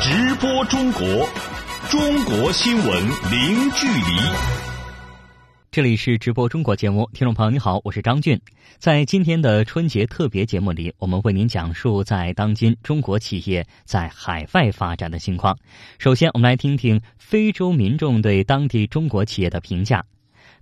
直播中国，中国新闻零距离。这里是直播中国节目，听众朋友你好，我是张俊。在今天的春节特别节目里，我们为您讲述在当今中国企业在海外发展的情况。首先，我们来听听非洲民众对当地中国企业的评价。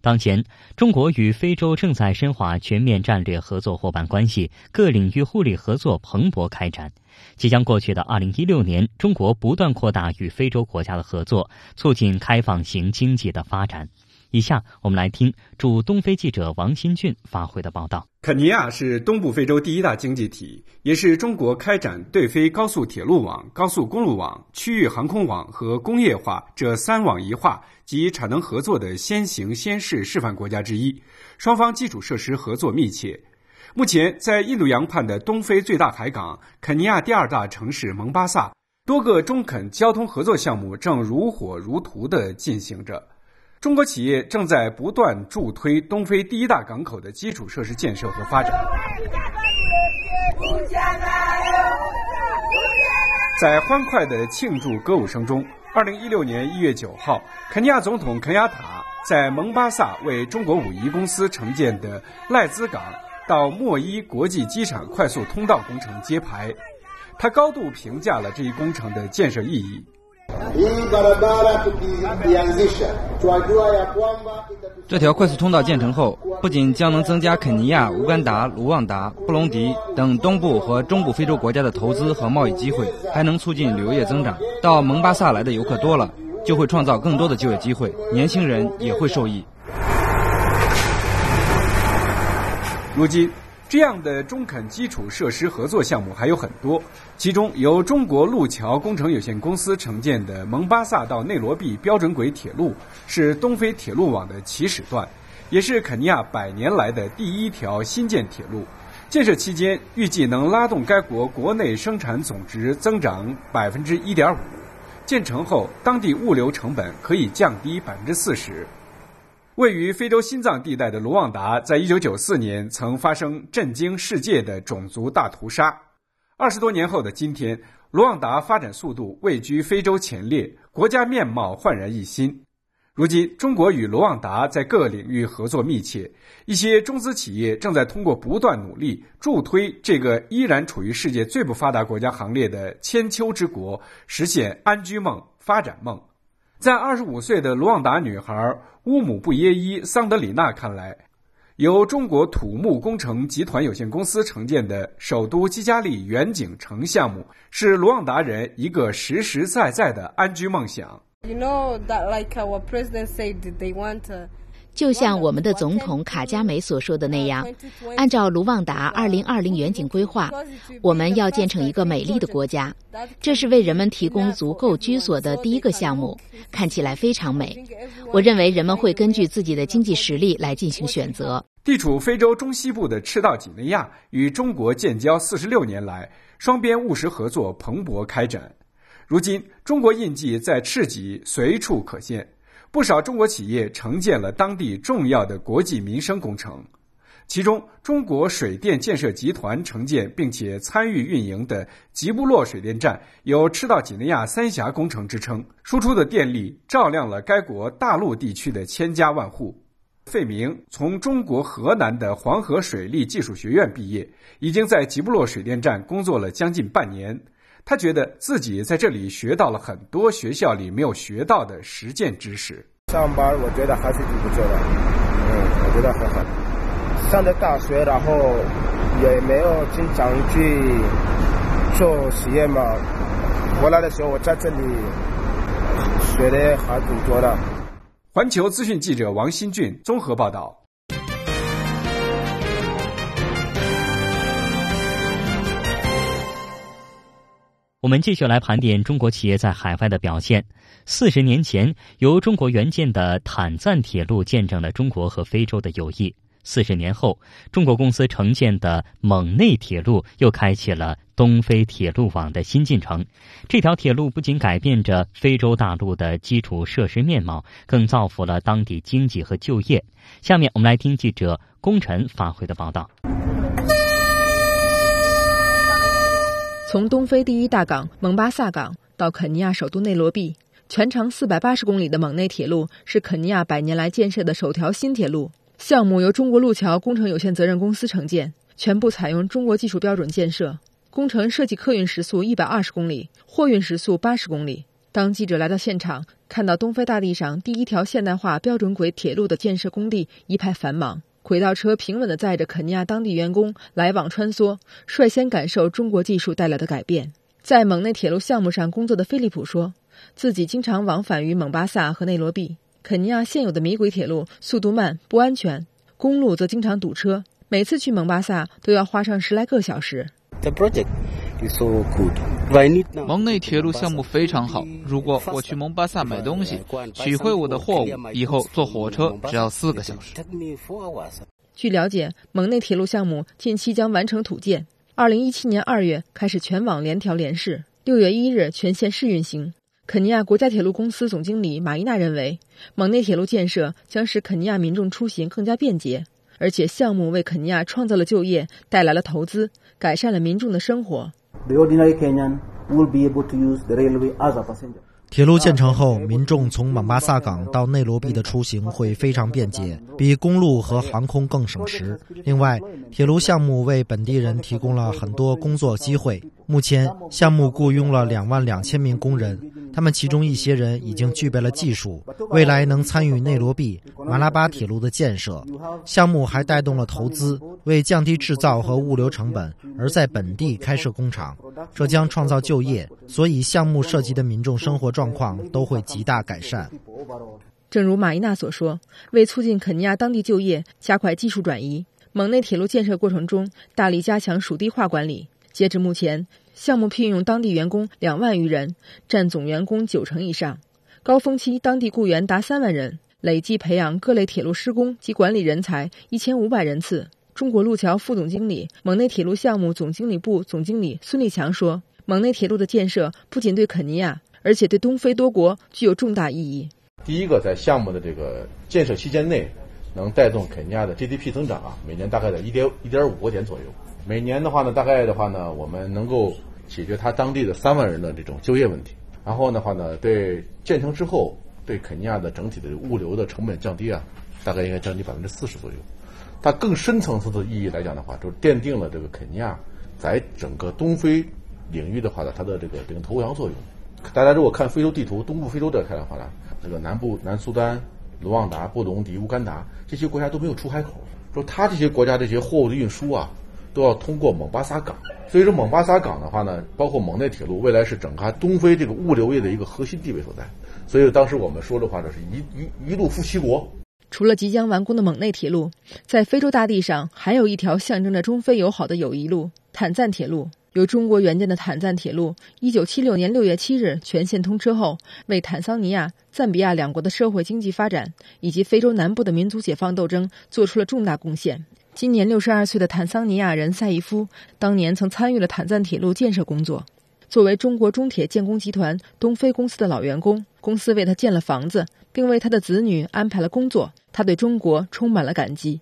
当前，中国与非洲正在深化全面战略合作伙伴关系，各领域互利合作蓬勃开展。即将过去的二零一六年，中国不断扩大与非洲国家的合作，促进开放型经济的发展。以下我们来听驻东非记者王新俊发回的报道。肯尼亚是东部非洲第一大经济体，也是中国开展对非高速铁路网、高速公路网、区域航空网和工业化这三网一化及产能合作的先行先试示范国家之一。双方基础设施合作密切。目前，在印度洋畔的东非最大海港、肯尼亚第二大城市蒙巴萨，多个中肯交通合作项目正如火如荼地进行着。中国企业正在不断助推东非第一大港口的基础设施建设和发展。在欢快的庆祝歌舞声中，二零一六年一月九号，肯尼亚总统肯亚塔在蒙巴萨为中国武夷公司承建的赖兹港到莫伊国际机场快速通道工程揭牌。他高度评价了这一工程的建设意义。这条快速通道建成后，不仅将能增加肯尼亚、乌干达、卢旺达、布隆迪等东部和中部非洲国家的投资和贸易机会，还能促进旅游业增长。到蒙巴萨来的游客多了，就会创造更多的就业机会，年轻人也会受益。如今。这样的中肯基础设施合作项目还有很多，其中由中国路桥工程有限公司承建的蒙巴萨到内罗毕标准轨铁路是东非铁路网的起始段，也是肯尼亚百年来的第一条新建铁路。建设期间预计能拉动该国国内生产总值增长百分之一点五，建成后当地物流成本可以降低百分之四十。位于非洲心脏地带的卢旺达，在一九九四年曾发生震惊世界的种族大屠杀。二十多年后的今天，卢旺达发展速度位居非洲前列，国家面貌焕然一新。如今，中国与卢旺达在各领域合作密切，一些中资企业正在通过不断努力，助推这个依然处于世界最不发达国家行列的千秋之国，实现安居梦、发展梦。在二十五岁的卢旺达女孩乌姆布耶伊桑德里纳看来，由中国土木工程集团有限公司承建的首都基加利远景城项目，是卢旺达人一个实实在在的安居梦想。You know that, like our president said, they want. 就像我们的总统卡加梅所说的那样，按照卢旺达2020远景规划，我们要建成一个美丽的国家。这是为人们提供足够居所的第一个项目，看起来非常美。我认为人们会根据自己的经济实力来进行选择。地处非洲中西部的赤道几内亚与中国建交四十六年来，双边务实合作蓬勃开展。如今，中国印记在赤脊随处可见。不少中国企业承建了当地重要的国际民生工程，其中中国水电建设集团承建并且参与运营的吉布洛水电站有“赤道几内亚三峡工程”之称，输出的电力照亮了该国大陆地区的千家万户。费明从中国河南的黄河水利技术学院毕业，已经在吉布洛水电站工作了将近半年。他觉得自己在这里学到了很多学校里没有学到的实践知识。上班我觉得还是挺不错的，嗯，我觉得很好。上的大学，然后也没有经常去做实验嘛。回来的时候，我在这里学的还挺多的。环球资讯记者王新俊综合报道。我们继续来盘点中国企业在海外的表现。四十年前，由中国援建的坦赞铁路见证了中国和非洲的友谊。四十年后，中国公司承建的蒙内铁路又开启了东非铁路网的新进程。这条铁路不仅改变着非洲大陆的基础设施面貌，更造福了当地经济和就业。下面我们来听记者龚晨发回的报道。从东非第一大港蒙巴萨港到肯尼亚首都内罗毕。全长四百八十公里的蒙内铁路是肯尼亚百年来建设的首条新铁路项目，由中国路桥工程有限责任公司承建，全部采用中国技术标准建设。工程设计客运时速一百二十公里，货运时速八十公里。当记者来到现场，看到东非大地上第一条现代化标准轨铁路的建设工地一派繁忙，轨道车平稳的载着肯尼亚当地员工来往穿梭，率先感受中国技术带来的改变。在蒙内铁路项目上工作的菲利普说，自己经常往返于蒙巴萨和内罗毕。肯尼亚现有的米轨铁路速度慢、不安全，公路则经常堵车，每次去蒙巴萨都要花上十来个小时。蒙内铁路项目非常好。如果我去蒙巴萨买东西，取回我的货物以后坐火车只要四个小时。据了解，蒙内铁路项目近期将完成土建，二零一七年二月开始全网联调联试，六月一日全线试运行。肯尼亚国家铁路公司总经理马伊娜认为，蒙内铁路建设将使肯尼亚民众出行更加便捷。而且项目为肯尼亚创造了就业，带来了投资，改善了民众的生活。铁路建成后，民众从蒙巴萨港到内罗毕的出行会非常便捷，比公路和航空更省时。另外，铁路项目为本地人提供了很多工作机会。目前，项目雇佣了两万两千名工人。他们其中一些人已经具备了技术，未来能参与内罗毕马拉巴铁路的建设。项目还带动了投资，为降低制造和物流成本而在本地开设工厂，这将创造就业。所以，项目涉及的民众生活状况都会极大改善。正如马伊娜所说，为促进肯尼亚当地就业，加快技术转移，蒙内铁路建设过程中大力加强属地化管理。截至目前。项目聘用当地员工两万余人，占总员工九成以上。高峰期当地雇员达三万人，累计培养各类铁路施工及管理人才一千五百人次。中国路桥副总经理、蒙内铁路项目总经理部总经理孙立强说：“蒙内铁路的建设不仅对肯尼亚，而且对东非多国具有重大意义。第一个，在项目的这个建设期间内，能带动肯尼亚的 GDP 增长啊，每年大概在一点一点五个点左右。”每年的话呢，大概的话呢，我们能够解决他当地的三万人的这种就业问题。然后的话呢，对建成之后，对肯尼亚的整体的物流的成本降低啊，大概应该降低百分之四十左右。它更深层次的意义来讲的话，就奠定了这个肯尼亚在整个东非领域的话呢，它的这个领头羊作用。大家如果看非洲地图，东部非洲这块的话呢，这个南部南苏丹、卢旺达、布隆迪、乌干达这些国家都没有出海口，说它这些国家这些货物的运输啊。都要通过蒙巴萨港，所以说蒙巴萨港的话呢，包括蒙内铁路，未来是整个东非这个物流业的一个核心地位所在。所以当时我们说的话，这是一一一路富七国。除了即将完工的蒙内铁路，在非洲大地上还有一条象征着中非友好的友谊路——坦赞铁路。由中国援建的坦赞铁路，一九七六年六月七日全线通车后，为坦桑尼亚、赞比亚两国的社会经济发展以及非洲南部的民族解放斗争做出了重大贡献。今年六十二岁的坦桑尼亚人赛义夫，当年曾参与了坦赞铁路建设工作。作为中国中铁建工集团东非公司的老员工，公司为他建了房子，并为他的子女安排了工作。他对中国充满了感激。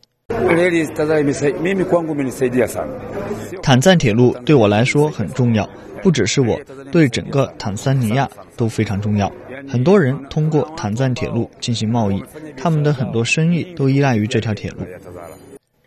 坦赞铁路对我来说很重要，不只是我，对整个坦桑尼亚都非常重要。很多人通过坦赞铁路进行贸易，他们的很多生意都依赖于这条铁路。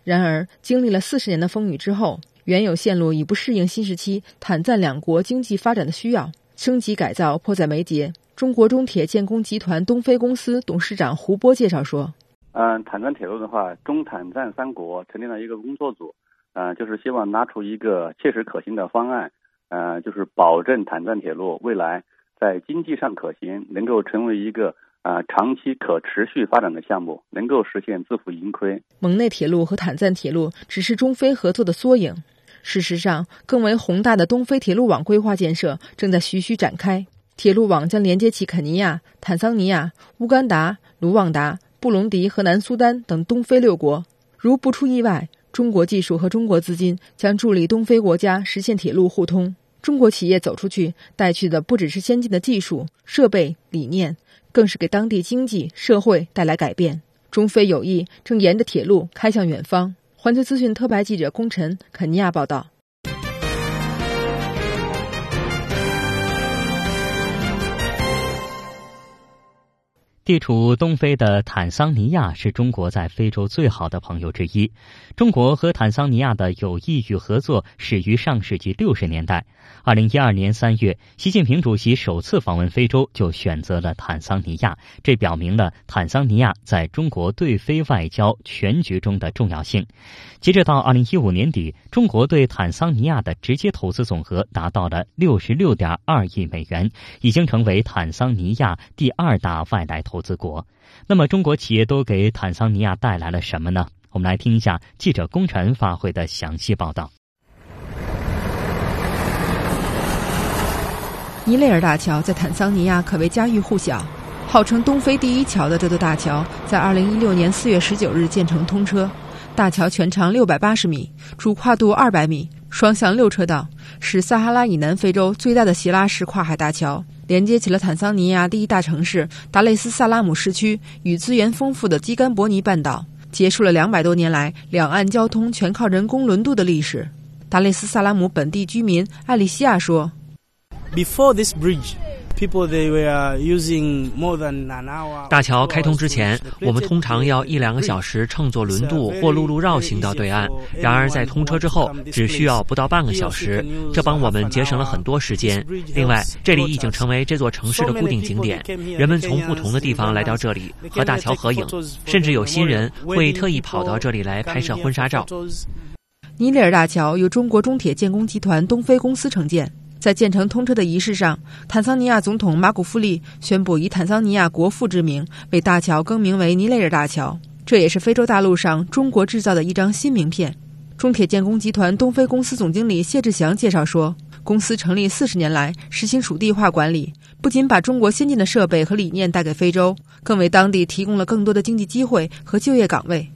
然而，经历了四十年的风雨之后，原有线路已不适应新时期坦赞两国经济发展的需要，升级改造迫在眉睫。中国中铁建工集团东非公司董事长胡波介绍说：“嗯，坦赞铁路的话，中坦赞三国成立了一个工作组，嗯，就是希望拿出一个切实可行的方案，嗯，就是保证坦赞铁路未来在经济上可行，能够成为一个。”啊，长期可持续发展的项目能够实现自负盈亏。蒙内铁路和坦赞铁路只是中非合作的缩影，事实上，更为宏大的东非铁路网规划建设正在徐徐展开。铁路网将连接起肯尼亚、坦桑尼亚、乌干达、卢旺达、布隆迪和南苏丹等东非六国。如不出意外，中国技术和中国资金将助力东非国家实现铁路互通。中国企业走出去，带去的不只是先进的技术、设备、理念。更是给当地经济社会带来改变。中非友谊正沿着铁路开向远方。环球资讯特派记者龚晨，肯尼亚报道。地处东非的坦桑尼亚是中国在非洲最好的朋友之一。中国和坦桑尼亚的友谊与合作始于上世纪六十年代。二零一二年三月，习近平主席首次访问非洲，就选择了坦桑尼亚，这表明了坦桑尼亚在中国对非外交全局中的重要性。截止到二零一五年底，中国对坦桑尼亚的直接投资总额达到了六十六点二亿美元，已经成为坦桑尼亚第二大外来投投资国。那么，中国企业都给坦桑尼亚带来了什么呢？我们来听一下记者龚晨发回的详细报道。尼雷尔大桥在坦桑尼亚可谓家喻户晓，号称东非第一桥的这座大桥，在二零一六年四月十九日建成通车。大桥全长六百八十米，主跨度二百米，双向六车道，是撒哈拉以南非洲最大的希拉式跨海大桥，连接起了坦桑尼亚第一大城市达累斯萨拉姆市区与资源丰富的基甘伯尼半岛，结束了两百多年来两岸交通全靠人工轮渡的历史。达累斯萨拉姆本地居民艾丽西亚说。Before this bridge, people they were using more than an hour. 大桥开通之前，我们通常要一两个小时乘坐轮渡或陆路绕行到对岸。然而在通车之后，只需要不到半个小时，这帮我们节省了很多时间。另外，这里已经成为这座城市的固定景点，人们从不同的地方来到这里和大桥合影，甚至有新人会特意跑到这里来拍摄婚纱照。尼里尔大桥由中国中铁建工集团东非公司承建。在建成通车的仪式上，坦桑尼亚总统马古夫利宣布以坦桑尼亚国父之名为大桥更名为尼雷尔大桥。这也是非洲大陆上中国制造的一张新名片。中铁建工集团东非公司总经理谢志祥介绍说，公司成立四十年来，实行属地化管理，不仅把中国先进的设备和理念带给非洲，更为当地提供了更多的经济机会和就业岗位。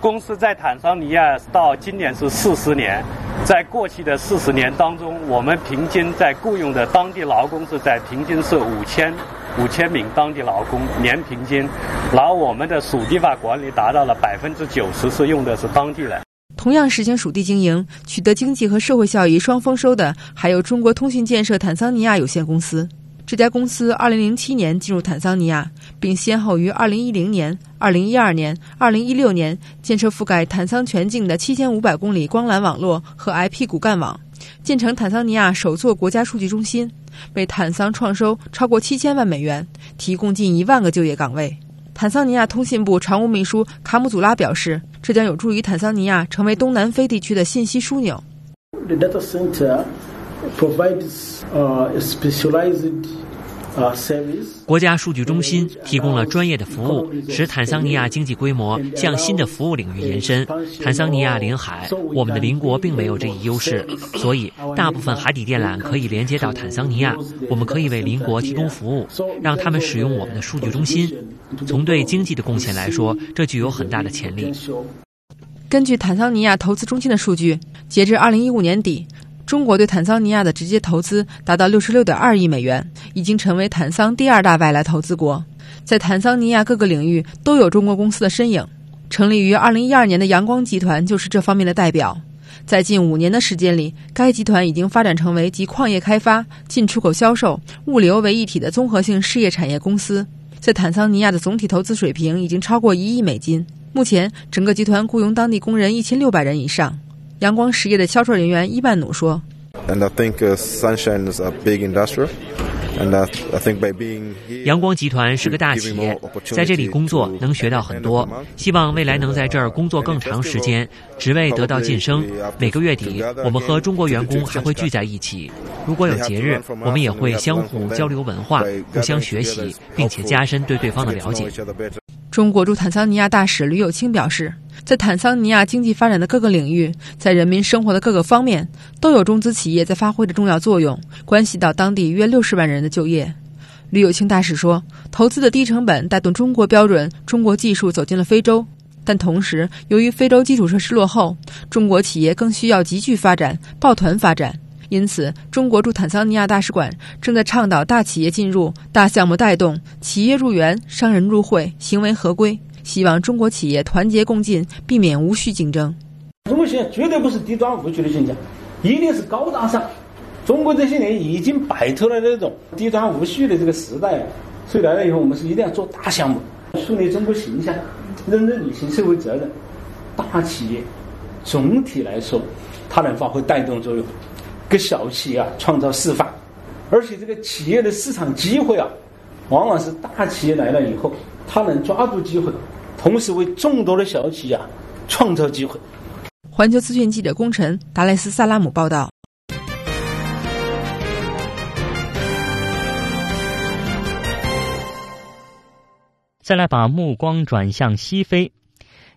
公司在坦桑尼亚到今年是四十年。在过去的四十年当中，我们平均在雇佣的当地劳工是在平均是五千五千名当地劳工年平均，然后我们的属地化管理达到了百分之九十是用的是当地人。同样实行属地经营、取得经济和社会效益双丰收的，还有中国通信建设坦桑尼亚有限公司。这家公司2007年进入坦桑尼亚，并先后于2010年、2012年、2016年建设覆盖坦桑全境的7500公里光缆网络和 IP 骨干网，建成坦桑尼亚首座国家数据中心，为坦桑创收超过7000万美元，提供近1万个就业岗位。坦桑尼亚通信部常务秘书卡姆祖拉表示，这将有助于坦桑尼亚成为东南非地区的信息枢纽。Provides uh, specialized 国家数据中心提供了专业的服务，使坦桑尼亚经济规模向新的服务领域延伸。坦桑尼亚临海，我们的邻国并没有这一优势，所以大部分海底电缆可以连接到坦桑尼亚。我们可以为邻国提供服务，让他们使用我们的数据中心。从对经济的贡献来说，这具有很大的潜力。根据坦桑尼亚投资中心的数据，截至二零一五年底。中国对坦桑尼亚的直接投资达到六十六点二亿美元，已经成为坦桑第二大外来投资国。在坦桑尼亚各个领域都有中国公司的身影。成立于二零一二年的阳光集团就是这方面的代表。在近五年的时间里，该集团已经发展成为集矿业开发、进出口销售、物流为一体的综合性事业产业公司。在坦桑尼亚的总体投资水平已经超过一亿美金。目前，整个集团雇佣当地工人一千六百人以上。阳光实业的销售人员伊万努说：“And I think Sunshine is a big industry, and I think by being 阳光集团是个大企业，在这里工作能学到很多。希望未来能在这儿工作更长时间，职位得到晋升。每个月底，我们和中国员工还会聚在一起。如果有节日，我们也会相互交流文化，互相学习，并且加深对对方的了解。”中国驻坦桑尼亚大使吕友清表示，在坦桑尼亚经济发展的各个领域，在人民生活的各个方面，都有中资企业在发挥着重要作用，关系到当地约六十万人的就业。吕有清大使说，投资的低成本带动中国标准、中国技术走进了非洲，但同时，由于非洲基础设施落后，中国企业更需要集聚发展、抱团发展。因此，中国驻坦桑尼亚大使馆正在倡导大企业进入、大项目带动、企业入园、商人入会、行为合规，希望中国企业团结共进，避免无序竞争。中国现在绝对不是低端无序的竞争，一定是高大上。中国这些年已经摆脱了那种低端无序的这个时代，所以来了以后，我们是一定要做大项目，树立中国形象，认真履行社会责任。大企业总体来说，它能发挥带动作用，给小企业啊创造示范。而且这个企业的市场机会啊，往往是大企业来了以后，它能抓住机会，同时为众多的小企业啊创造机会。环球资讯记者龚晨，达莱斯萨拉姆报道。再来把目光转向西非。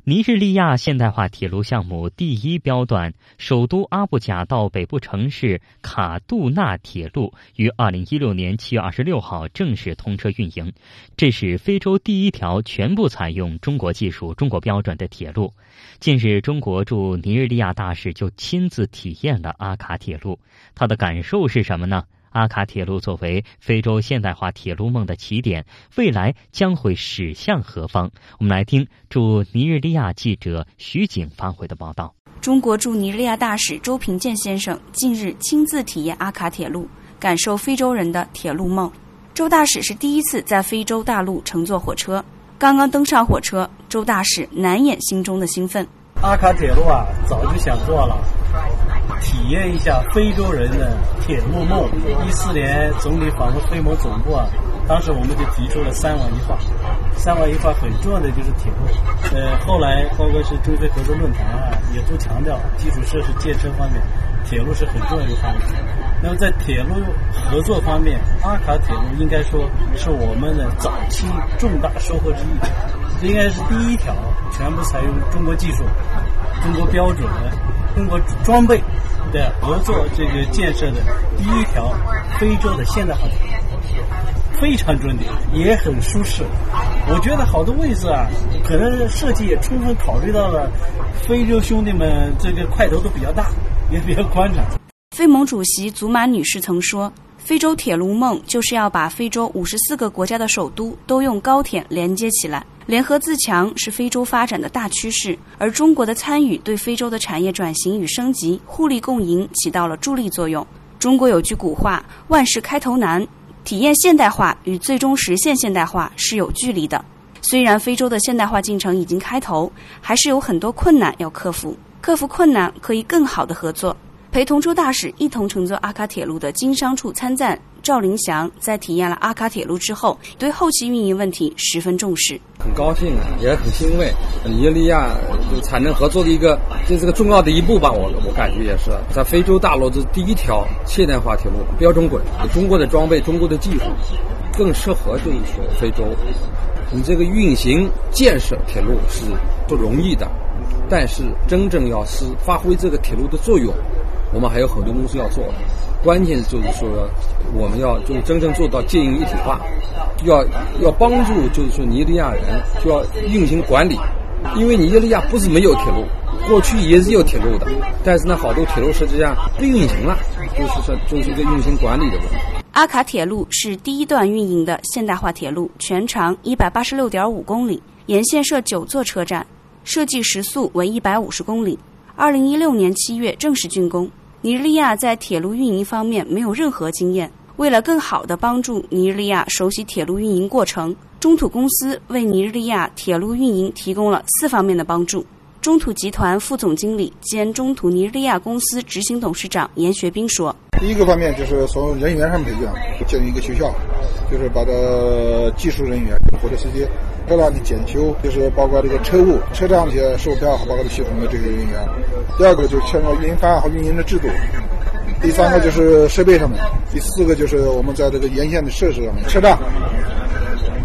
尼日利亚现代化铁路项目第一标段首都阿布贾到北部城市卡杜纳铁路于二零一六年七月二十六号正式通车运营，这是非洲第一条全部采用中国技术、中国标准的铁路。近日，中国驻尼日利亚大使就亲自体验了阿卡铁路，他的感受是什么呢？阿卡铁路作为非洲现代化铁路梦的起点，未来将会驶向何方？我们来听驻尼日利亚记者徐景发回的报道。中国驻尼日利亚大使周平建先生近日亲自体验阿卡铁路，感受非洲人的铁路梦。周大使是第一次在非洲大陆乘坐火车，刚刚登上火车，周大使难掩心中的兴奋。阿卡铁路啊，早就想做了。体验一下非洲人的铁路梦。一四年总理访问非盟总部啊，当时我们就提出了三网一化。三网一化很重要的就是铁路。呃，后来包括是中非合作论坛啊，也都强调基础设施建设方面，铁路是很重要的一环。那么在铁路合作方面，阿卡铁路应该说是我们的早期重大收获之一。应该是第一条全部采用中国技术、中国标准的。中国装备的合作，这个建设的第一条非洲的现代化铁路，非常准点，也很舒适。我觉得好多位置啊，可能设计也充分考虑到了非洲兄弟们这个块头都比较大，也比较宽敞。非盟主席祖马女士曾说：“非洲铁路梦就是要把非洲五十四个国家的首都都用高铁连接起来。”联合自强是非洲发展的大趋势，而中国的参与对非洲的产业转型与升级互利共赢起到了助力作用。中国有句古话：“万事开头难”，体验现代化与最终实现现代化是有距离的。虽然非洲的现代化进程已经开头，还是有很多困难要克服。克服困难可以更好的合作。陪同周大使一同乘坐阿卡铁路的经商处参赞。赵林祥在体验了阿卡铁路之后，对后期运营问题十分重视。很高兴，也很欣慰。尼日利亚就产能合作的一个，这是个重要的一步吧。我我感觉也是，在非洲大陆的第一条现代化铁路，标准轨，中国的装备，中国的技术，更适合就是说非洲。你这个运行建设铁路是不容易的，但是真正要是发挥这个铁路的作用，我们还有很多东西要做。关键就是说，我们要就真正做到经营一体化，要要帮助就是说尼日利亚人就要运行管理，因为尼日利亚不是没有铁路，过去也是有铁路的，但是呢，好多铁路实际上不运行了，就是说就是一个运行管理的问题。阿卡铁路是第一段运营的现代化铁路，全长一百八十六点五公里，沿线设九座车站，设计时速为一百五十公里。二零一六年七月正式竣工。尼日利亚在铁路运营方面没有任何经验。为了更好地帮助尼日利亚熟悉铁路运营过程，中土公司为尼日利亚铁路运营提供了四方面的帮助。中土集团副总经理兼中土尼日利亚公司执行董事长严学兵说：“第一个方面就是从人员上培养，建立一个学校，就是把它技术人员、火车司机。”车辆的检修，就是包括这个车务、车辆的售票，包括系统的这些人员。第二个就是牵扯运营方案和运营的制度。第三个就是设备上面。第四个就是我们在这个沿线的设施上面，车站。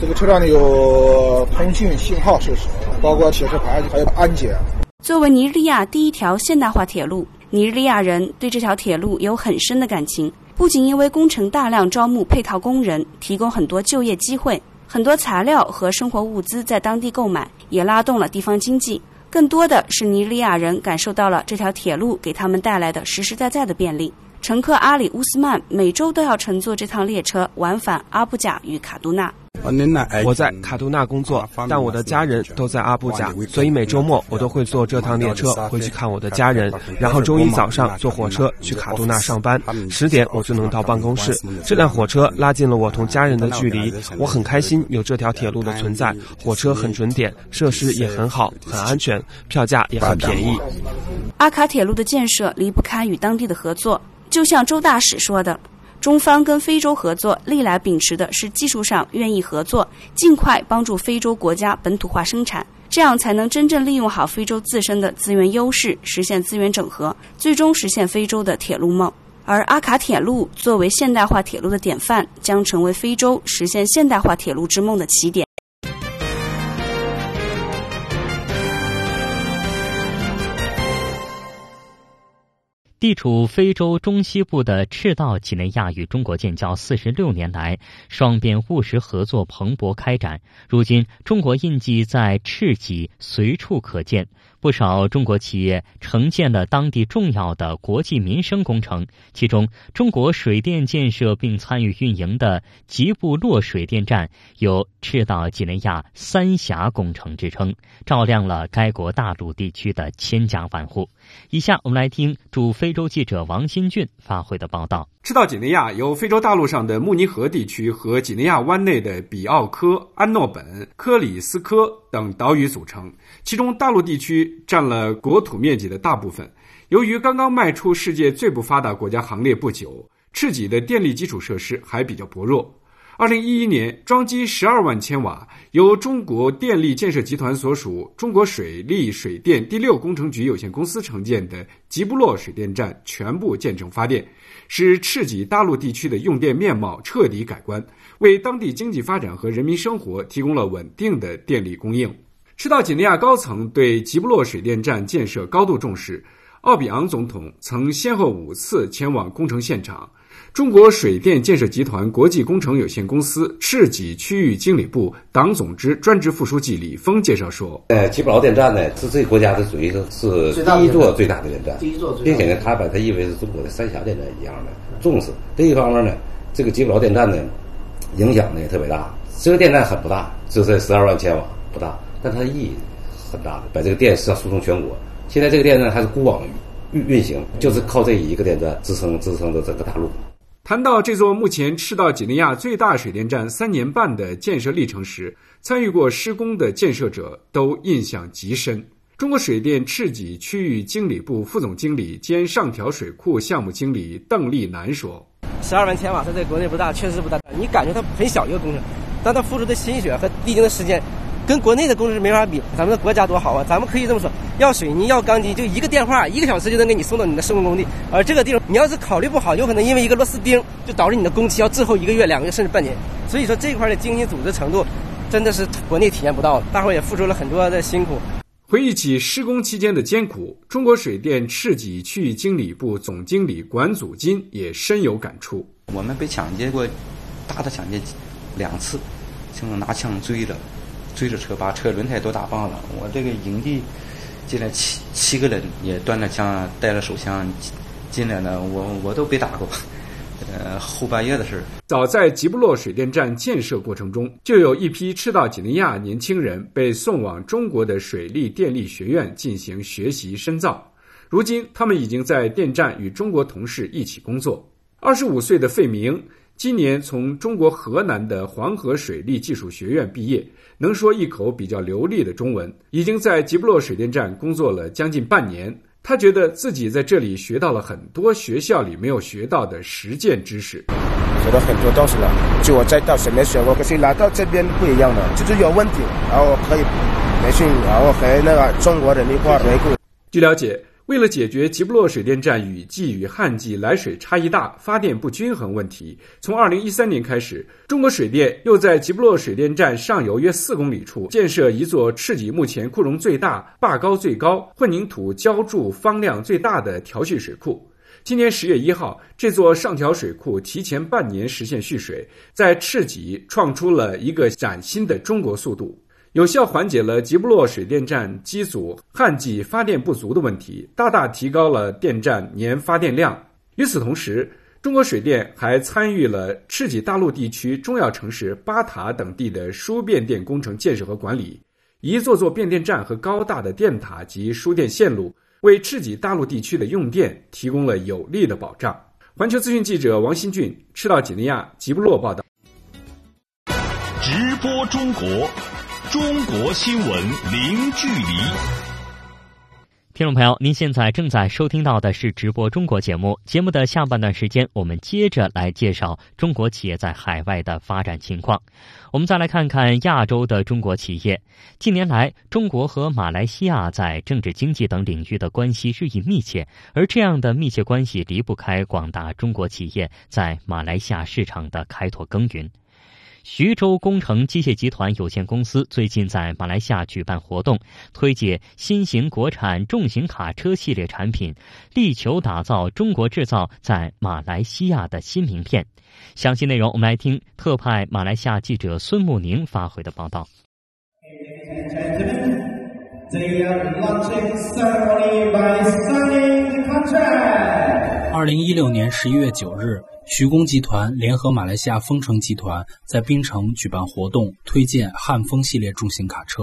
这个车站里有通讯信号设施，包括显示牌，还有安检。作为尼日利亚第一条现代化铁路，尼日利亚人对这条铁路有很深的感情。不仅因为工程大量招募配套工人，提供很多就业机会。很多材料和生活物资在当地购买，也拉动了地方经济。更多的是尼日利亚人感受到了这条铁路给他们带来的实实在在的便利。乘客阿里乌斯曼每周都要乘坐这趟列车往返阿布贾与卡杜纳。我在卡杜纳工作，但我的家人都在阿布贾，所以每周末我都会坐这趟列车回去看我的家人，然后周一早上坐火车去卡杜纳上班，十点我就能到办公室。这辆火车拉近了我同家人的距离，我很开心有这条铁路的存在。火车很准点，设施也很好，很安全，票价也很便宜。阿卡铁路的建设离不开与当地的合作，就像周大使说的，中方跟非洲合作历来秉持的是技术上愿意合作，尽快帮助非洲国家本土化生产，这样才能真正利用好非洲自身的资源优势，实现资源整合，最终实现非洲的铁路梦。而阿卡铁路作为现代化铁路的典范，将成为非洲实现现代化铁路之梦的起点。地处非洲中西部的赤道几内亚与中国建交四十六年来，双边务实合作蓬勃开展。如今，中国印记在赤几随处可见。不少中国企业承建了当地重要的国际民生工程，其中中国水电建设并参与运营的吉布洛水电站有“赤道几内亚三峡工程”之称，照亮了该国大陆地区的千家万户。以下我们来听驻非洲记者王新俊发回的报道。赤道几内亚由非洲大陆上的慕尼河地区和几内亚湾内的比奥科、安诺本、科里斯科等岛屿组成，其中大陆地区占了国土面积的大部分。由于刚刚迈出世界最不发达国家行列不久，赤几的电力基础设施还比较薄弱。二零一一年，装机十二万千瓦、由中国电力建设集团所属中国水利水电第六工程局有限公司承建的吉布洛水电站全部建成发电，使赤几大陆地区的用电面貌彻底改观，为当地经济发展和人民生活提供了稳定的电力供应。赤道几内亚高层对吉布洛水电站建设高度重视，奥比昂总统曾先后五次前往工程现场。中国水电建设集团国际工程有限公司赤几区域经理部党总支专职副书记李峰介绍说：“呃，吉布劳电站呢是这个国家的属于是第一座最大的电站，第一座并且呢，他把它誉为是中国的三峡电站一样的重视。另一方面呢，这个吉布劳电站呢影响呢也特别大。这个电站很不大，就在十二万千瓦不大，但它的意义很大的，把这个电是要输送全国。现在这个电站还是孤网运运行，就是靠这一个电站支撑支撑着整个大陆。”谈到这座目前赤道几内亚最大水电站三年半的建设历程时，参与过施工的建设者都印象极深。中国水电赤几区域经理部副总经理兼上调水库项目经理邓立南说：“十二万千瓦，它在国内不大，确实不大。你感觉它很小一个工程，但它付出的心血和历经的时间。”跟国内的工程没法比，咱们的国家多好啊！咱们可以这么说，要水泥要钢筋，就一个电话，一个小时就能给你送到你的施工工地。而这个地方，你要是考虑不好，有可能因为一个螺丝钉，就导致你的工期要滞后一个月、两个月，甚至半年。所以说这块的精心组织程度，真的是国内体验不到的。大伙也付出了很多的辛苦。回忆起施工期间的艰苦，中国水电赤几区域经理部总经理管祖金也深有感触。我们被抢劫过，大的抢劫两次，就拿枪追的。追着车，把车轮胎都打爆了。我这个营地进来七七个人，也端着枪，带着手枪进来了。我我都被打过，呃，后半夜的事早在吉布洛水电站建设过程中，就有一批赤道几内亚年轻人被送往中国的水利电力学院进行学习深造。如今，他们已经在电站与中国同事一起工作。二十五岁的费明。今年从中国河南的黄河水利技术学院毕业，能说一口比较流利的中文，已经在吉布洛水电站工作了将近半年。他觉得自己在这里学到了很多学校里没有学到的实践知识，学到很多东西了。就我在到省没学过，可是来到这边不一样的，就是有问题，然后可以培训，然后和那个中国人一块回顾。据了解。为了解决吉布洛水电站雨季与旱季来水差异大、发电不均衡问题，从二零一三年开始，中国水电又在吉布洛水电站上游约四公里处建设一座赤几目前库容最大、坝高最高、混凝土浇筑方量最大的调蓄水库。今年十月一号，这座上调水库提前半年实现蓄水，在赤几创出了一个崭新的中国速度。有效缓解了吉布洛水电站机组旱季发电不足的问题，大大提高了电站年发电量。与此同时，中国水电还参与了赤脊大陆地区重要城市巴塔等地的输变电工程建设和管理，一座座变电站和高大的电塔及输电线路，为赤脊大陆地区的用电提供了有力的保障。环球资讯记者王新俊，赤道几内亚吉布洛报道。直播中国，中国新闻零距离。听众朋友，您现在正在收听到的是直播中国节目。节目的下半段时间，我们接着来介绍中国企业在海外的发展情况。我们再来看看亚洲的中国企业。近年来，中国和马来西亚在政治、经济等领域的关系日益密切，而这样的密切关系离不开广大中国企业在马来西亚市场的开拓耕耘。徐州工程机械集团有限公司最近在马来西亚举办活动，推介新型国产重型卡车系列产品，力求打造中国制造在马来西亚的新名片。详细内容，我们来听特派马来西亚记者孙慕宁发回的报道。二零一六年十一月九日。徐工集团联合马来西亚丰城集团在槟城举办活动，推荐汉风系列重型卡车。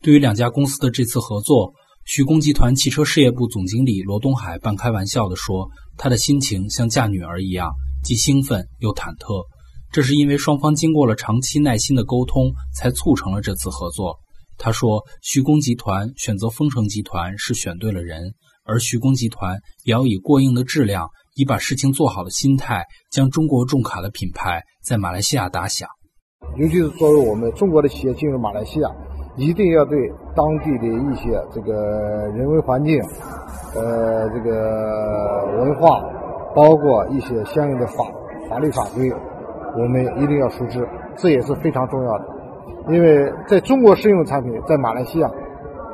对于两家公司的这次合作，徐工集团汽车事业部总经理罗东海半开玩笑地说：“他的心情像嫁女儿一样，既兴奋又忐忑。这是因为双方经过了长期耐心的沟通，才促成了这次合作。”他说：“徐工集团选择丰城集团是选对了人，而徐工集团也要以过硬的质量。”以把事情做好的心态，将中国重卡的品牌在马来西亚打响。尤其是作为我们中国的企业进入马来西亚，一定要对当地的一些这个人文环境、呃这个文化，包括一些相应的法法律法规，我们一定要熟知，这也是非常重要的。因为在中国适用产品，在马来西亚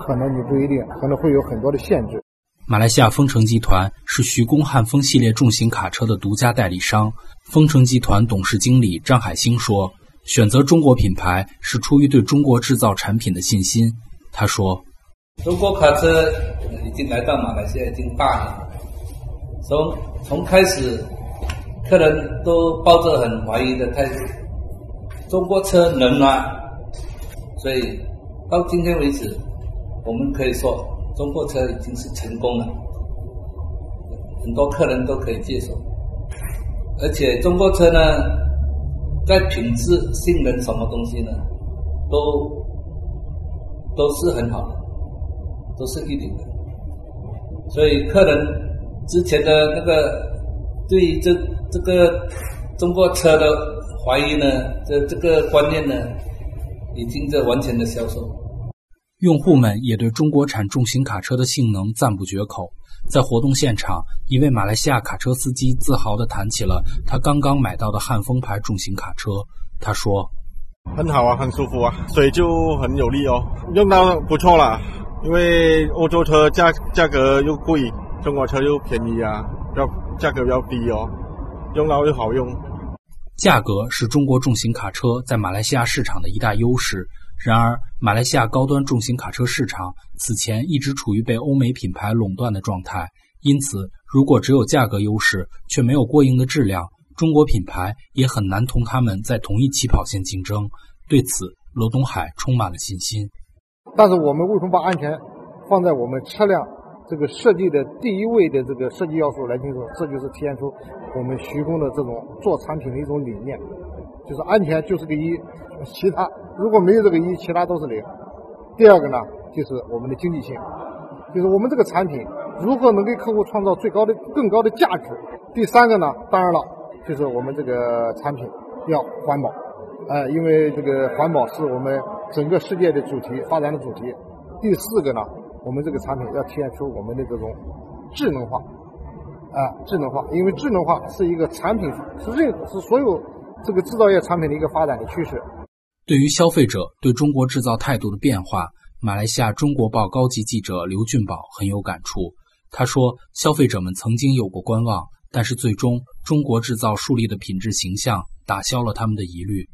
可能你不一定，可能会有很多的限制。马来西亚丰城集团是徐工汉风系列重型卡车的独家代理商。丰城集团董事经理张海星说：“选择中国品牌是出于对中国制造产品的信心。”他说：“中国卡车已经来到马来西亚已经八年，从从开始，客人都抱着很怀疑的态度，中国车能吗？所以到今天为止，我们可以说。”中国车已经是成功了，很多客人都可以接受，而且中国车呢，在品质、性能什么东西呢，都都是很好的，都是一流的，所以客人之前的那个对于这这个中国车的怀疑呢，这这个观念呢，已经在完全的销售。用户们也对中国产重型卡车的性能赞不绝口。在活动现场，一位马来西亚卡车司机自豪地谈起了他刚刚买到的汉风牌重型卡车。他说：“很好啊，很舒服啊，所以就很有力哦，用到不错了。因为欧洲车价价格又贵，中国车又便宜啊，要价格比较低哦，用到又好用。价格是中国重型卡车在马来西亚市场的一大优势。”然而，马来西亚高端重型卡车市场此前一直处于被欧美品牌垄断的状态，因此，如果只有价格优势却没有过硬的质量，中国品牌也很难同他们在同一起跑线竞争。对此，罗东海充满了信心。但是，我们为什么把安全放在我们车辆这个设计的第一位的这个设计要素来进说，这就是体现出我们徐工的这种做产品的一种理念，就是安全就是个一。其他如果没有这个一，其他都是零。第二个呢，就是我们的经济性，就是我们这个产品如何能给客户创造最高的、更高的价值。第三个呢，当然了，就是我们这个产品要环保，哎，因为这个环保是我们整个世界的主题、发展的主题。第四个呢，我们这个产品要体现出我们的这种智能化，啊，智能化，因为智能化是一个产品，是任何是所有这个制造业产品的一个发展的趋势。对于消费者对中国制造态度的变化，马来西亚《中国报》高级记者刘俊宝很有感触。他说：“消费者们曾经有过观望，但是最终中国制造树立的品质形象打消了他们的疑虑。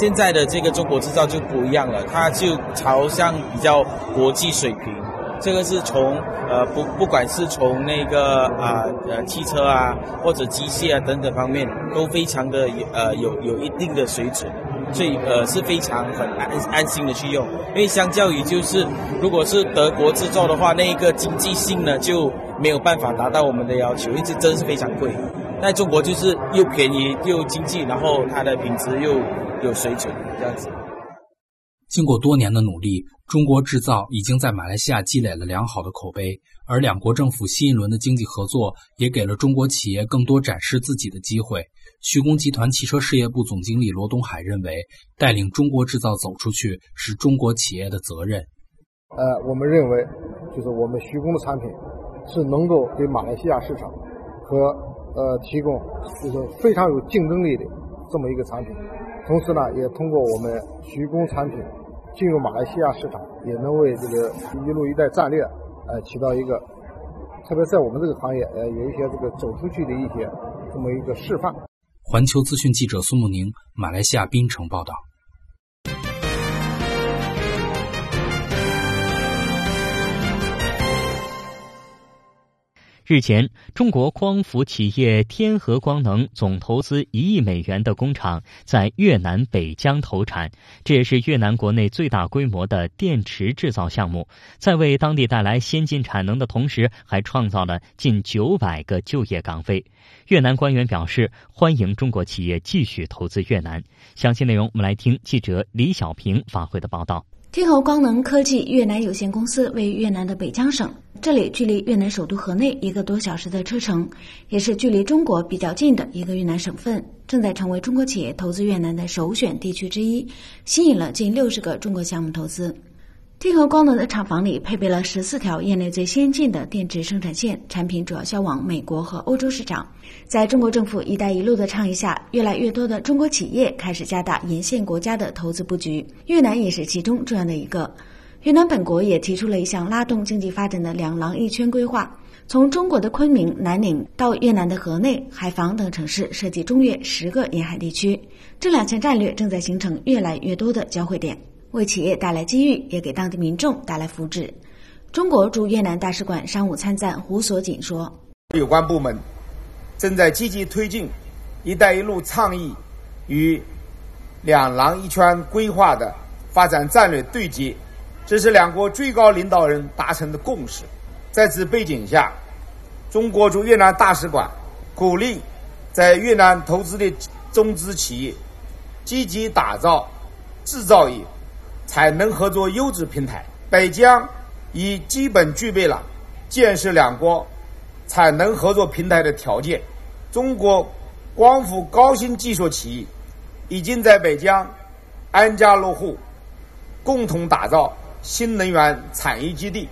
现在的这个中国制造就不一样了，它就朝向比较国际水平，这个是从呃不不管是从那个啊呃汽车啊或者机械啊等等方面都非常的呃有有一定的水准，所以呃是非常很安安心的去用。因为相较于就是如果是德国制造的话，那一个经济性呢就没有办法达到我们的要求，因为这真是非常贵。在中国就是又便宜又经济，然后它的品质又有水准，这样子。经过多年的努力，中国制造已经在马来西亚积累了良好的口碑，而两国政府新一轮的经济合作也给了中国企业更多展示自己的机会。徐工集团汽车事业部总经理罗东海认为，带领中国制造走出去是中国企业的责任。呃，我们认为，就是我们徐工的产品是能够给马来西亚市场和呃提供就是非常有竞争力的这么一个产品。同时呢，也通过我们徐工产品进入马来西亚市场，也能为这个“一路一带”战略，呃，起到一个，特别在我们这个行业，呃，有一些这个走出去的一些这么一个示范。环球资讯记者苏慕宁，马来西亚槟城报道。日前，中国光伏企业天合光能总投资一亿美元的工厂在越南北疆投产，这也是越南国内最大规模的电池制造项目。在为当地带来先进产能的同时，还创造了近九百个就业岗位。越南官员表示，欢迎中国企业继续投资越南。详细内容，我们来听记者李小平发回的报道。天合光能科技越南有限公司位于越南的北疆省，这里距离越南首都河内一个多小时的车程，也是距离中国比较近的一个越南省份，正在成为中国企业投资越南的首选地区之一，吸引了近六十个中国项目投资。天合光能的厂房里配备了十四条业内最先进的电池生产线，产品主要销往美国和欧洲市场。在中国政府“一带一路”的倡议下，越来越多的中国企业开始加大沿线国家的投资布局，越南也是其中重要的一个。越南本国也提出了一项拉动经济发展的“两廊一圈”规划，从中国的昆明、南宁到越南的河内、海防等城市，设计中越十个沿海地区。这两项战略正在形成越来越多的交汇点。为企业带来机遇，也给当地民众带来福祉。中国驻越南大使馆商务参赞胡所锦说：“有关部门正在积极推进‘一带一路’倡议与‘两廊一圈’规划的发展战略对接，这是两国最高领导人达成的共识。在此背景下，中国驻越南大使馆鼓励在越南投资的中资企业积极打造制造业。”产能合作优质平台，北疆已基本具备了建设两国产能合作平台的条件。中国光伏高新技术企业已经在北疆安家落户，共同打造新能源产业基地。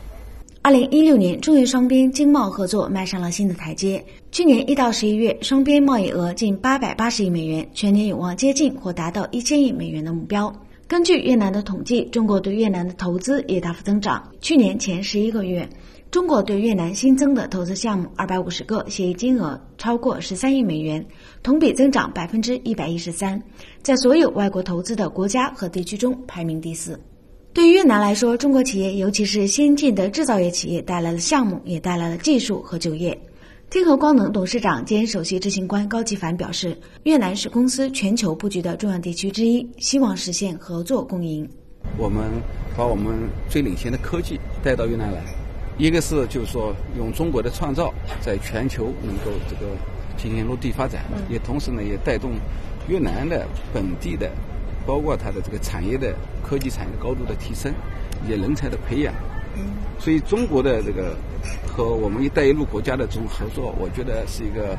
二零一六年，中越双边经贸合作迈上了新的台阶。去年一到十一月，双边贸易额近八百八十亿美元，全年有望接近或达到一千亿美元的目标。根据越南的统计，中国对越南的投资也大幅增长。去年前十一个月，中国对越南新增的投资项目二百五十个，协议金额超过十三亿美元，同比增长百分之一百一十三，在所有外国投资的国家和地区中排名第四。对于越南来说，中国企业，尤其是先进的制造业企业带来了项目，也带来了技术和就业。天合光能董事长兼首席执行官高继凡表示，越南是公司全球布局的重要地区之一，希望实现合作共赢。我们把我们最领先的科技带到越南来，一个是就是说用中国的创造在全球能够这个进行落地发展，也同时呢也带动越南的本地的，包括它的这个产业的科技产业高度的提升，也人才的培养。所以中国的这个和我们“一带一路”国家的这种合作，我觉得是一个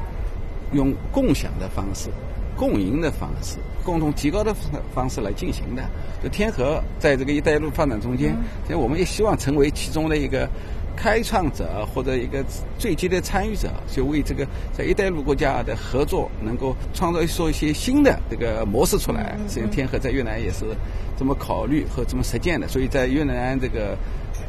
用共享的方式、共赢的方式、共同提高的方式来进行的。就天河在这个“一带一路”发展中间，所以我们也希望成为其中的一个开创者或者一个最积极的参与者，就为这个在“一带一路”国家的合作能够创造出一些新的这个模式出来。实际上，天河在越南也是这么考虑和这么实践的。所以在越南这个。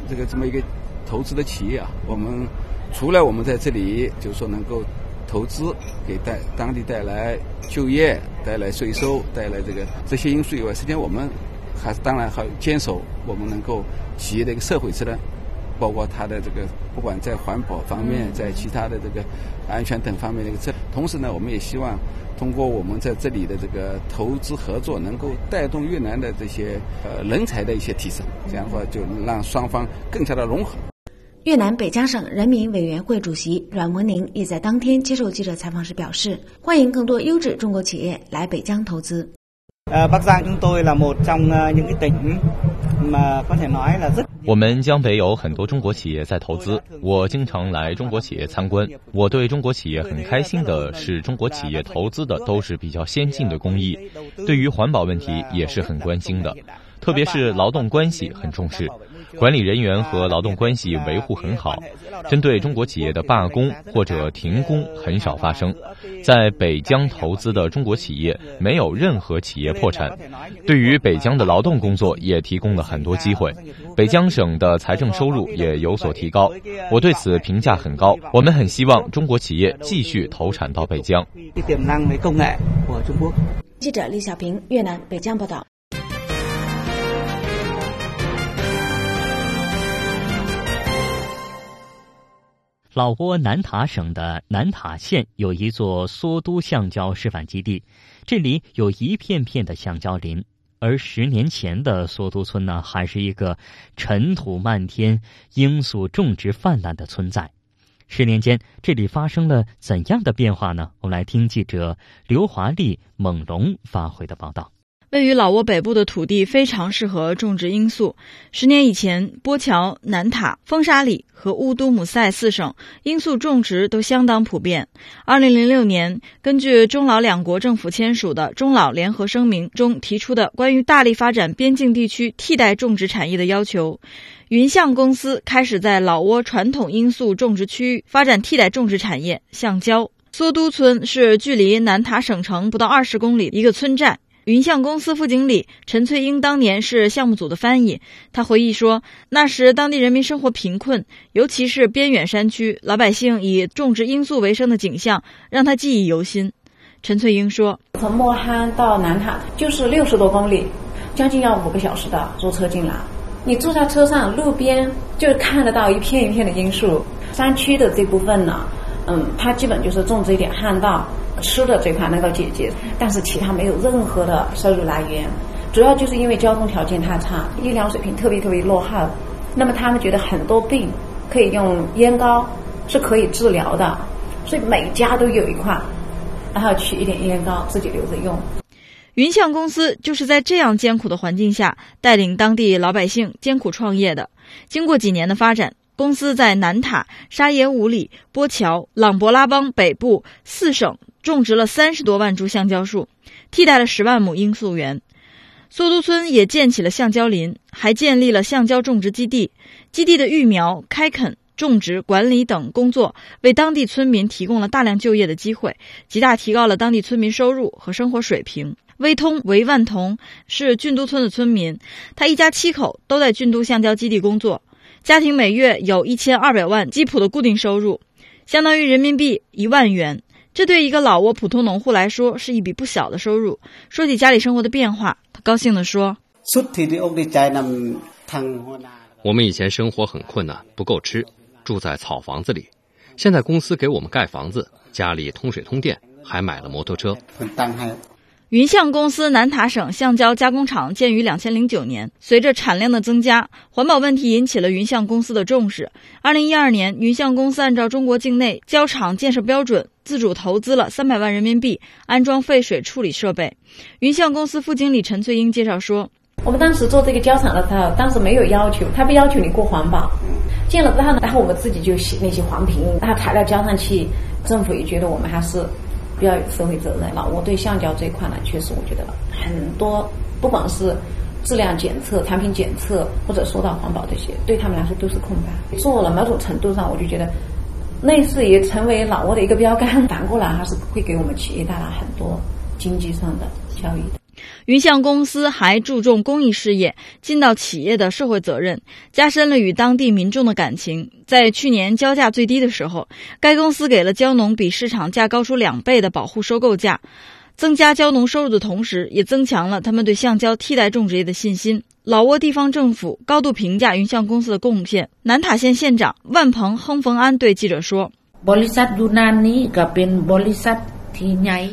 这个这么一个投资的企业啊，我们除了我们在这里就是说能够投资给带当地带来就业、带来税收、带来这个这些因素以外，实际上我们还是当然还坚守我们能够企业的一个社会责任。包括它的这个不管在环保方面，在其他的这个安全等方面的一个策。同时呢，我们也希望通过我们在这里的这个投资合作，能够带动越南的这些呃人才的一些提升，这样的话就让双方更加的融合。越南北江省人民委员会主席阮文宁也在当天接受记者采访时表示，欢迎更多优质中国企业来北疆投资。我们江北有很多中国企业在投资，我经常来中国企业参观。我对中国企业很开心的是，中国企业投资的都是比较先进的工艺，对于环保问题也是很关心的，特别是劳动关系很重视。管理人员和劳动关系维护很好，针对中国企业的罢工或者停工很少发生。在北疆投资的中国企业没有任何企业破产，对于北疆的劳动工作也提供了很多机会。北疆省的财政收入也有所提高，我对此评价很高。我们很希望中国企业继续投产到北疆。记者李小平，越南北疆报道。老挝南塔省的南塔县有一座梭都橡胶示范基地，这里有一片片的橡胶林。而十年前的梭都村呢，还是一个尘土漫天、罂粟种植泛滥的村寨。十年间，这里发生了怎样的变化呢？我们来听记者刘华丽、猛龙发回的报道。位于老挝北部的土地非常适合种植罂粟。十年以前，波乔、南塔、风沙里和乌都姆塞四省罂粟种植都相当普遍。二零零六年，根据中老两国政府签署的中老联合声明中提出的关于大力发展边境地区替代种植产业的要求，云象公司开始在老挝传统罂粟种植区域发展替代种植产业橡胶。梭都村是距离南塔省城不到二十公里的一个村寨。云象公司副经理陈翠英当年是项目组的翻译。他回忆说，那时当地人民生活贫困，尤其是边远山区，老百姓以种植罂粟为生的景象让他记忆犹新。陈翠英说：“从莫憨到南塔就是六十多公里，将近要五个小时的坐车进来。你坐在车上，路边就看得到一片一片的罂粟。山区的这部分呢，嗯，他基本就是种植一点旱稻。”吃的这块能够解决，但是其他没有任何的收入来源，主要就是因为交通条件太差，医疗水平特别特别落后。那么他们觉得很多病可以用烟膏是可以治疗的，所以每家都有一块，然后取一点烟膏自己留着用。云象公司就是在这样艰苦的环境下带领当地老百姓艰苦创业的。经过几年的发展。公司在南塔、沙耶武里、波乔、朗勃拉邦北部四省种植了三十多万株橡胶树，替代了十万亩罂粟园。梭都村也建起了橡胶林，还建立了橡胶种植基地。基地的育苗、开垦、种植、管理等工作，为当地村民提供了大量就业的机会，极大提高了当地村民收入和生活水平。威通韦万同是俊都村的村民，他一家七口都在俊都橡胶基地工作。家庭每月有一千二百万基普的固定收入，相当于人民币一万元。这对一个老挝普通农户来说是一笔不小的收入。说起家里生活的变化，他高兴地说：“我们以前生活很困难，不够吃，住在草房子里。现在公司给我们盖房子，家里通水通电，还买了摩托车。”云象公司南塔省橡胶加工厂建于两千零九年。随着产量的增加，环保问题引起了云象公司的重视。二零一二年，云象公司按照中国境内胶厂建设标准，自主投资了三百万人民币安装废水处理设备。云象公司副经理陈翠英介绍说：“我们当时做这个胶厂的时候，当时没有要求，他不要求你过环保。建了之后呢，然后我们自己就写那些环评，然后材料交上去，政府也觉得我们还是。”比较有社会责任了。我对橡胶这一块呢，确实我觉得很多，不管是质量检测、产品检测，或者说到环保这些，对他们来说都是空白。做了某种程度上，我就觉得，类似于成为老挝的一个标杆，反过来还是会给我们企业带来很多经济上的效益的。云象公司还注重公益事业，尽到企业的社会责任，加深了与当地民众的感情。在去年胶价最低的时候，该公司给了蕉农比市场价高出两倍的保护收购价。增加蕉农收入的同时，也增强了他们对橡胶替代种植业的信心。老挝地方政府高度评价云象公司的贡献。南塔县县长万鹏亨冯安对记者说。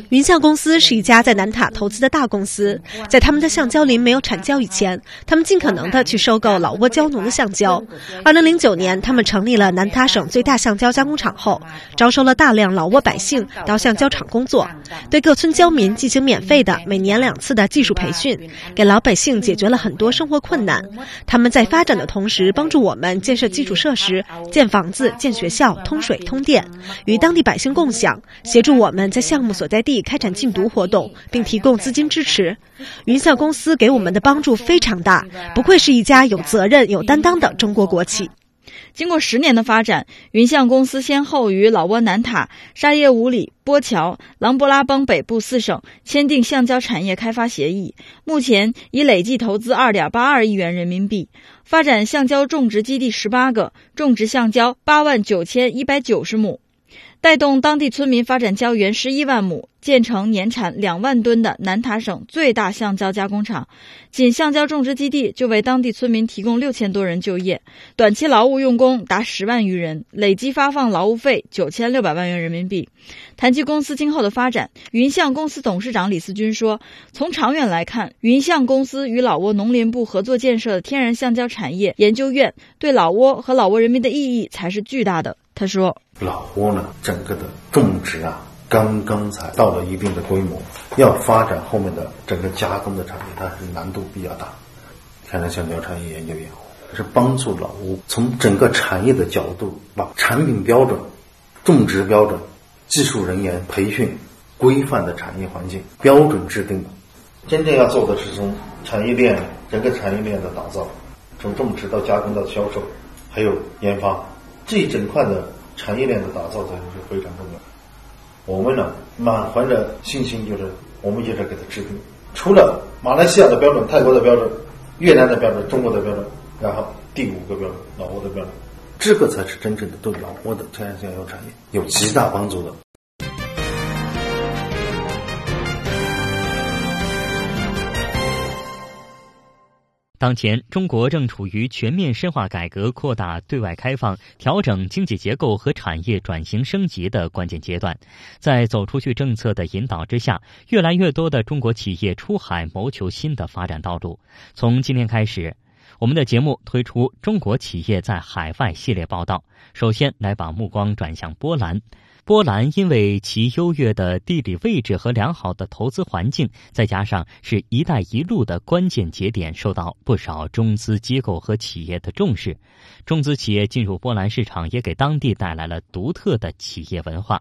云象公司是一家在南塔投资的大公司，在他们的橡胶林没有产胶以前，他们尽可能的去收购老挝胶农的橡胶。二零零九年，他们成立了南塔省最大橡胶加工厂后，招收了大量老挝百姓到橡胶厂工作，对各村郊民进行免费的每年两次的技术培训，给老百姓解决了很多生活困难。他们在发展的同时，帮助我们建设基础设施，建房子、建学校、通水、通电，与当地百姓共享，协助我们在项目所在地开展禁毒活动，并提供资金支持。云象公司给我们的帮助非常大，不愧是一家有责任、有担当的中国国企。经过十年的发展，云象公司先后与老挝南塔、沙耶武里、波乔、琅勃拉邦北部四省签订橡胶产业开发协议，目前已累计投资二点八二亿元人民币，发展橡胶种植基地十八个，种植橡胶八万九千一百九十亩。带动当地村民发展胶原十一万亩，建成年产两万吨的南塔省最大橡胶加工厂。仅橡胶种植基地就为当地村民提供六千多人就业，短期劳务用工达十万余人，累计发放劳务费九千六百万元人民币。谈及公司今后的发展，云象公司董事长李思军说：“从长远来看，云象公司与老挝农林部合作建设的天然橡胶产业研究院，对老挝和老挝人民的意义才是巨大的。”他说。老挝呢，整个的种植啊，刚刚才到了一定的规模，要发展后面的整个加工的产业，它是难度比较大。天然橡胶产业研究院是帮助老挝从整个产业的角度，把产品标准、种植标准、技术人员培训、规范的产业环境标准制定的。真正要做的是从产业链整个产业链的打造，从种植到加工到销售，还有研发这一整块的。产业链的打造才是非常重要。我们呢，满怀着信心，就是我们也在给他治病。除了马来西亚的标准、泰国的标准、越南的标准、中国的标准，然后第五个标准，老挝的标准，这个才是真正的对老挝的天然橡胶产业有极大帮助的。当前，中国正处于全面深化改革、扩大对外开放、调整经济结构和产业转型升级的关键阶段。在走出去政策的引导之下，越来越多的中国企业出海谋求新的发展道路。从今天开始，我们的节目推出“中国企业在海外”系列报道。首先来把目光转向波兰。波兰因为其优越的地理位置和良好的投资环境，再加上是一带一路的关键节点，受到不少中资机构和企业的重视。中资企业进入波兰市场，也给当地带来了独特的企业文化。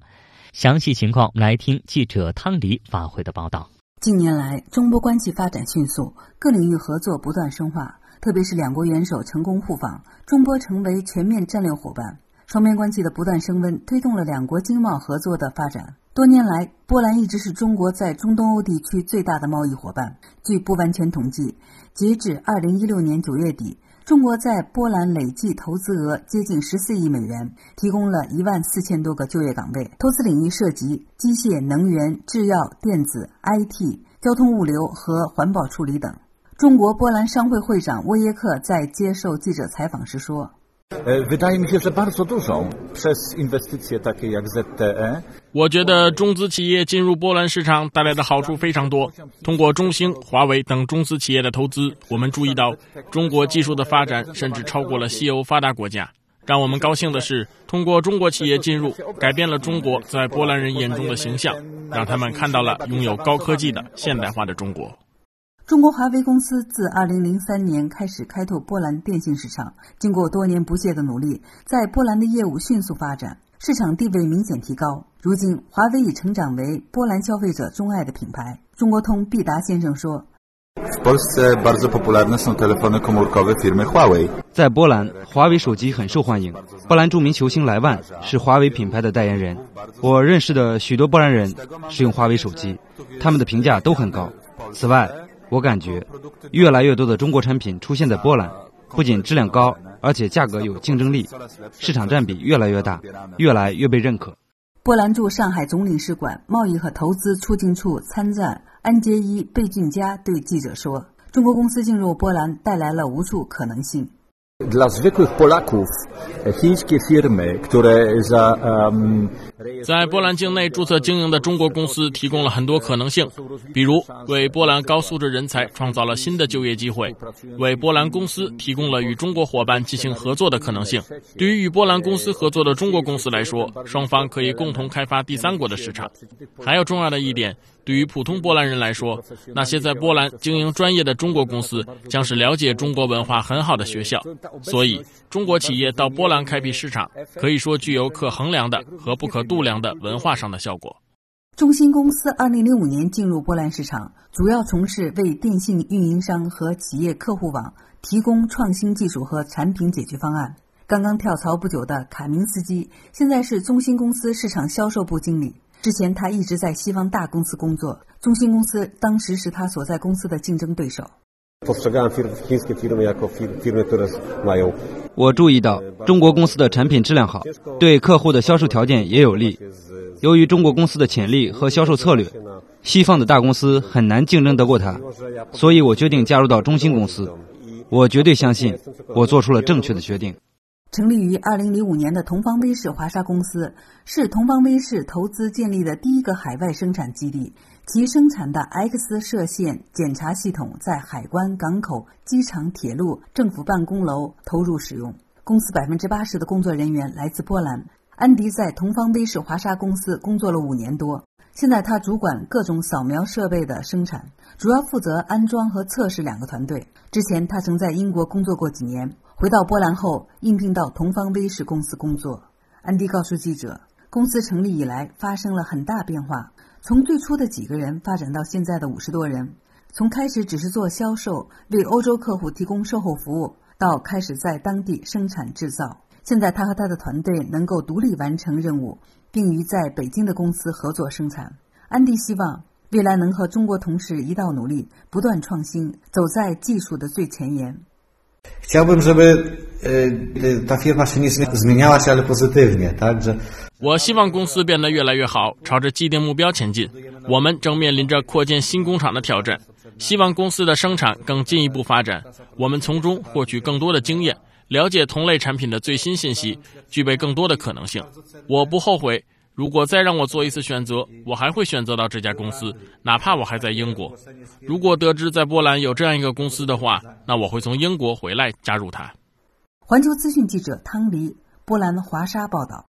详细情况，我们来听记者汤黎发回的报道。近年来，中波关系发展迅速，各领域合作不断深化，特别是两国元首成功互访，中波成为全面战略伙伴。双边关系的不断升温，推动了两国经贸合作的发展。多年来，波兰一直是中国在中东欧地区最大的贸易伙伴。据不完全统计，截至二零一六年九月底，中国在波兰累计投资额接近十四亿美元，提供了一万四千多个就业岗位。投资领域涉及机械、能源、制药、电子、IT、交通物流和环保处理等。中国波兰商会会长沃耶克在接受记者采访时说。我觉得中资企业进入波兰市场带来的好处非常多。通过中兴、华为等中资企业的投资，我们注意到中国技术的发展甚至超过了西欧发达国家。让我们高兴的是，通过中国企业进入，改变了中国在波兰人眼中的形象，让他们看到了拥有高科技的现代化的中国。中国华为公司自2003年开始开拓波兰电信市场，经过多年不懈的努力，在波兰的业务迅速发展，市场地位明显提高。如今，华为已成长为波兰消费者钟爱的品牌。中国通毕达先生说：“在波兰，华为手机很受欢迎。波兰著名球星莱万是华为品牌的代言人。我认识的许多波兰人使用华为手机，他们的评价都很高。此外，我感觉，越来越多的中国产品出现在波兰，不仅质量高，而且价格有竞争力，市场占比越来越大，越来越被认可。波兰驻上海总领事馆贸易和投资促进处参赞安杰伊·贝俊佳对记者说：“中国公司进入波兰带来了无数可能性。” Dla zwykłych Polaków chińskie firmy, które za 在波兰境内注册经营的中国公司提供了很多可能性，比如为波兰高素质人才创造了新的就业机会，为波兰公司提供了与中国伙伴进行合作的可能性。对于与波兰公司合作的中国公司来说，双方可以共同开发第三国的市场。还有重要的一点。对于普通波兰人来说，那些在波兰经营专业的中国公司将是了解中国文化很好的学校。所以，中国企业到波兰开辟市场，可以说具有可衡量的和不可度量的文化上的效果。中兴公司二零零五年进入波兰市场，主要从事为电信运营商和企业客户网提供创新技术和产品解决方案。刚刚跳槽不久的卡明斯基，现在是中兴公司市场销售部经理。之前他一直在西方大公司工作，中兴公司当时是他所在公司的竞争对手。我注意到中国公司的产品质量好，对客户的销售条件也有利。由于中国公司的潜力和销售策略，西方的大公司很难竞争得过它，所以我决定加入到中兴公司。我绝对相信我做出了正确的决定。成立于二零零五年的同方威视华沙公司，是同方威视投资建立的第一个海外生产基地。其生产的 X 射线检查系统在海关、港口、机场、铁路、政府办公楼投入使用。公司百分之八十的工作人员来自波兰。安迪在同方威视华沙公司工作了五年多，现在他主管各种扫描设备的生产，主要负责安装和测试两个团队。之前他曾在英国工作过几年。回到波兰后，应聘到同方威视公司工作。安迪告诉记者，公司成立以来发生了很大变化，从最初的几个人发展到现在的五十多人。从开始只是做销售，为欧洲客户提供售后服务，到开始在当地生产制造。现在他和他的团队能够独立完成任务，并与在北京的公司合作生产。安迪希望未来能和中国同事一道努力，不断创新，走在技术的最前沿。我希望公司变得越来越好，朝着既定目标前进。我们正面临着扩建新工厂的挑战，希望公司的生产更进一步发展，我们从中获取更多的经验，了解同类产品的最新信息，具备更多的可能性。我不后悔。如果再让我做一次选择，我还会选择到这家公司，哪怕我还在英国。如果得知在波兰有这样一个公司的话，那我会从英国回来加入它。环球资讯记者汤黎，波兰华沙报道。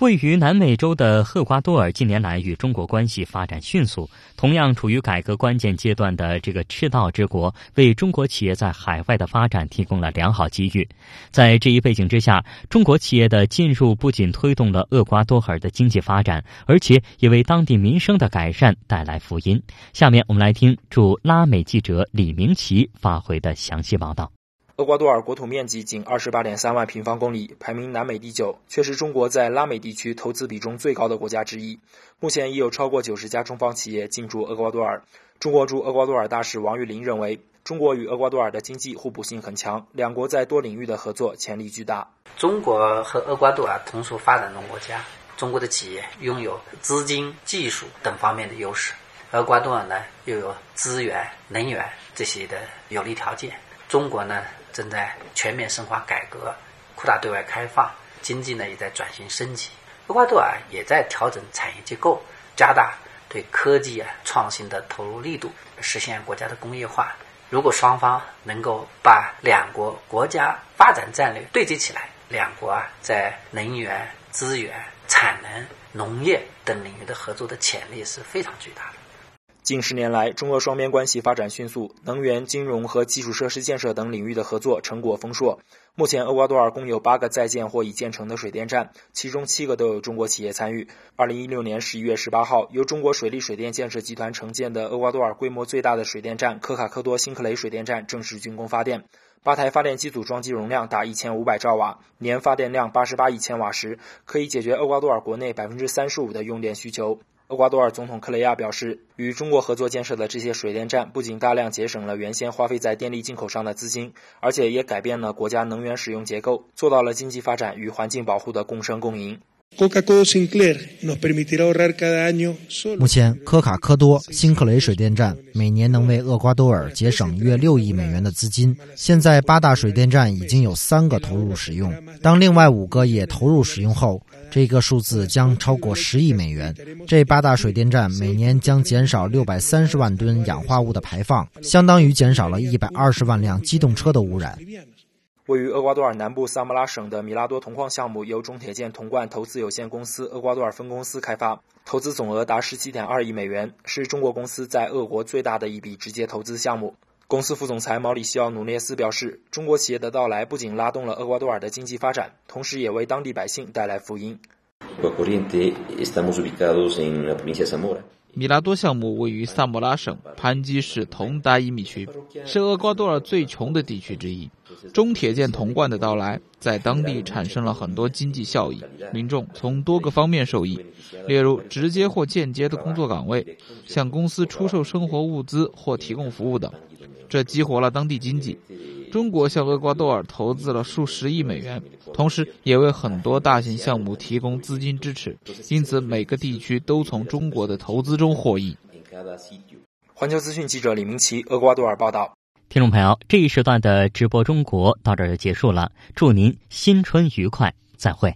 位于南美洲的厄瓜多尔近年来与中国关系发展迅速，同样处于改革关键阶段的这个赤道之国，为中国企业在海外的发展提供了良好机遇。在这一背景之下，中国企业的进入不仅推动了厄瓜多尔的经济发展，而且也为当地民生的改善带来福音。下面我们来听驻拉美记者李明奇发回的详细报道。厄瓜多尔国土面积仅二十八点三万平方公里，排名南美第九，却是中国在拉美地区投资比重最高的国家之一。目前已有超过九十家中方企业进驻厄瓜多尔。中国驻厄瓜多尔大使王玉林认为，中国与厄瓜多尔的经济互补性很强，两国在多领域的合作潜力巨大。中国和厄瓜多尔同属发展中国家，中国的企业拥有资金、技术等方面的优势，厄瓜多尔呢又有资源、能源这些的有利条件。中国呢？正在全面深化改革，扩大对外开放，经济呢也在转型升级。厄瓜多尔也在调整产业结构，加大对科技啊创新的投入力度，实现国家的工业化。如果双方能够把两国国家发展战略对接起来，两国啊在能源、资源、产能、农业等领域的合作的潜力是非常巨大的。近十年来，中俄双边关系发展迅速，能源、金融和基础设施建设等领域的合作成果丰硕。目前，厄瓜多尔共有八个在建或已建成的水电站，其中七个都有中国企业参与。二零一六年十一月十八号，由中国水利水电建设集团承建的厄瓜多尔规模最大的水电站科卡科多辛克雷水电站正式竣工发电，八台发电机组装机容量达一千五百兆瓦，年发电量八十八亿千瓦时，可以解决厄瓜多尔国内百分之三十五的用电需求。厄瓜多尔总统克雷亚表示，与中国合作建设的这些水电站，不仅大量节省了原先花费在电力进口上的资金，而且也改变了国家能源使用结构，做到了经济发展与环境保护的共生共赢。目前，科卡科多、辛克雷水电站每年能为厄瓜多尔节省约六亿美元的资金。现在，八大水电站已经有三个投入使用，当另外五个也投入使用后，这个数字将超过十亿美元。这八大水电站每年将减少六百三十万吨氧化物的排放，相当于减少了一百二十万辆机动车的污染。位于厄瓜多尔南部萨莫拉省的米拉多铜矿项目由中铁建铜罐投资有限公司厄瓜多尔分公司开发，投资总额达十七点二亿美元，是中国公司在俄国最大的一笔直接投资项目。公司副总裁毛里西奥·努涅斯表示，中国企业的到来不仅拉动了厄瓜多尔的经济发展，同时也为当地百姓带来福音。米拉多项目位于萨莫拉省潘基市同达伊米区，是厄瓜多尔最穷的地区之一。中铁建铜罐的到来，在当地产生了很多经济效益，民众从多个方面受益，例如直接或间接的工作岗位，向公司出售生活物资或提供服务等，这激活了当地经济。中国向厄瓜多尔投资了数十亿美元，同时也为很多大型项目提供资金支持，因此每个地区都从中国的投资中获益。环球资讯记者李明奇，厄瓜多尔报道。听众朋友，这一时段的直播中国到这儿就结束了，祝您新春愉快，再会。